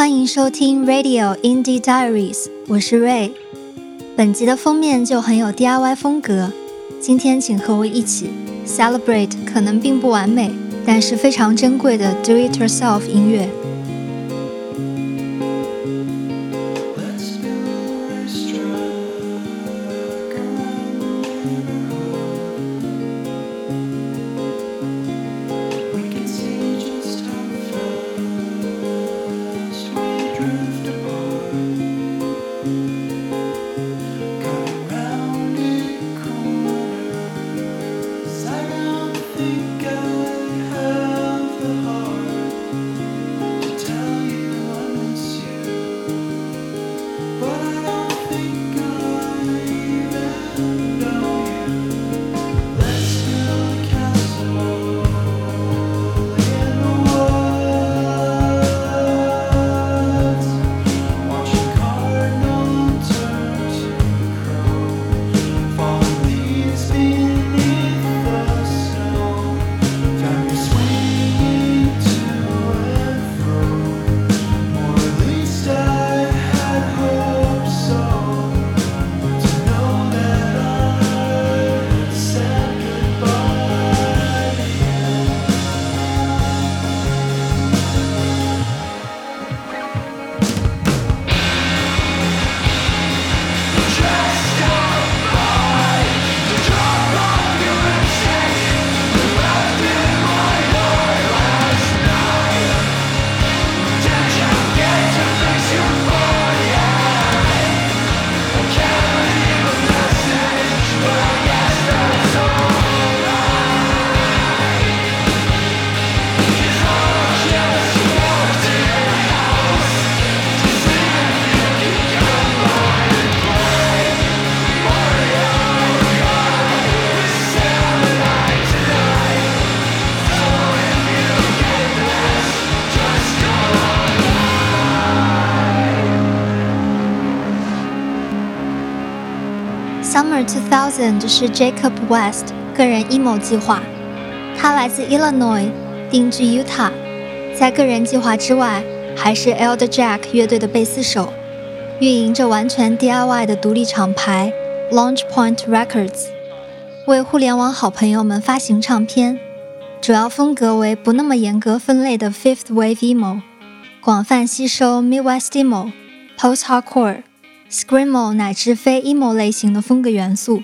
欢迎收听 Radio Indie Diaries，我是 Ray。本集的封面就很有 DIY 风格，今天请和我一起 celebrate 可能并不完美，但是非常珍贵的 Do It Yourself 音乐。Summer 2000是 Jacob West 个人 emo 计划，他来自 Illinois，定居 Utah。在个人计划之外，还是 Elder Jack 乐队的贝斯手，运营着完全 DIY 的独立厂牌 Launch Point Records，为互联网好朋友们发行唱片。主要风格为不那么严格分类的 Fifth Wave emo，广泛吸收 Midwest emo、Post Hardcore。Screamo 乃至非 emo 类型的风格元素。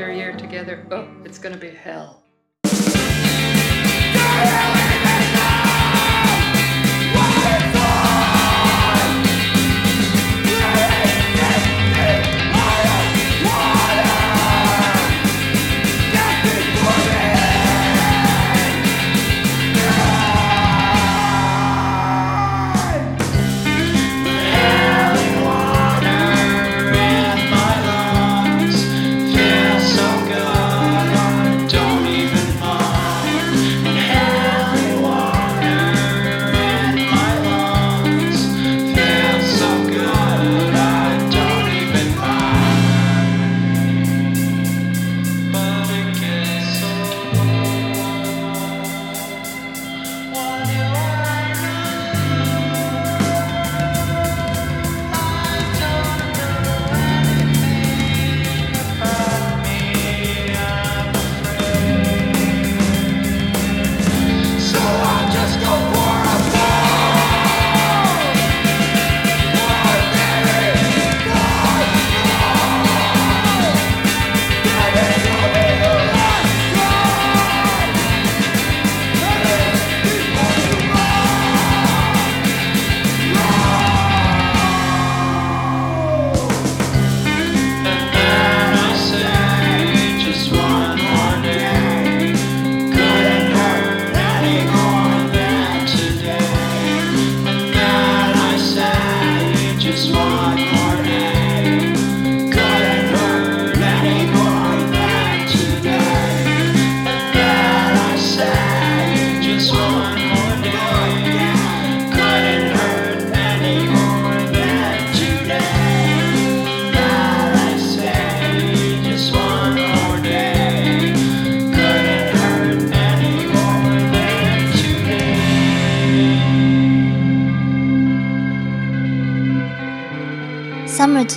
another year together, oh, it's going to be hell.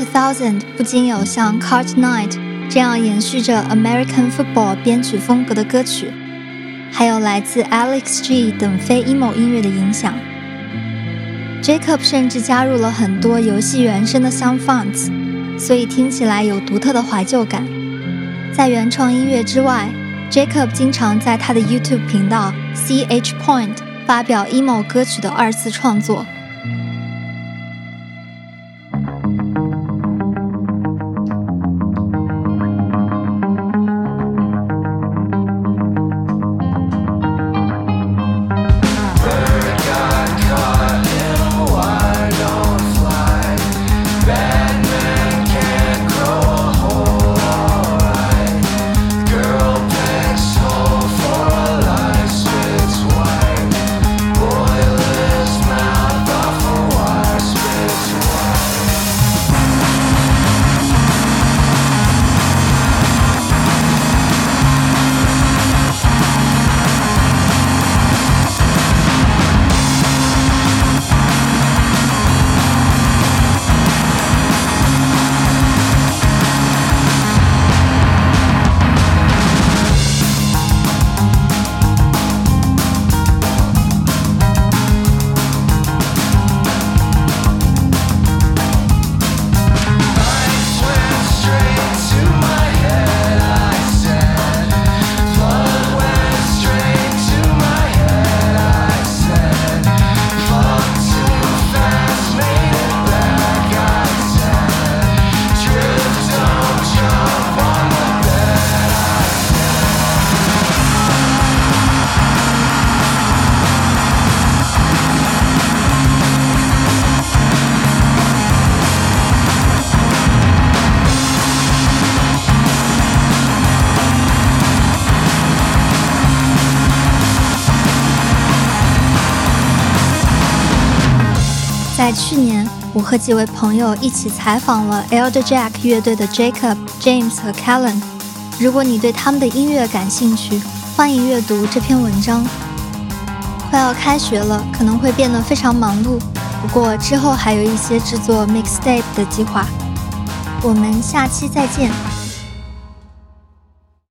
2000不仅有像 Card Night 这样延续着 American Football 编曲风格的歌曲，还有来自 Alex G 等非 emo 音乐的影响。Jacob 甚至加入了很多游戏原声的 sound fonts，所以听起来有独特的怀旧感。在原创音乐之外，Jacob 经常在他的 YouTube 频道 CH Point 发表 emo 歌曲的二次创作。在去年，我和几位朋友一起采访了 Elder Jack 乐队的 Jacob、James 和 Callan。如果你对他们的音乐感兴趣，欢迎阅读这篇文章。快要开学了，可能会变得非常忙碌，不过之后还有一些制作 mixtape 的计划。我们下期再见。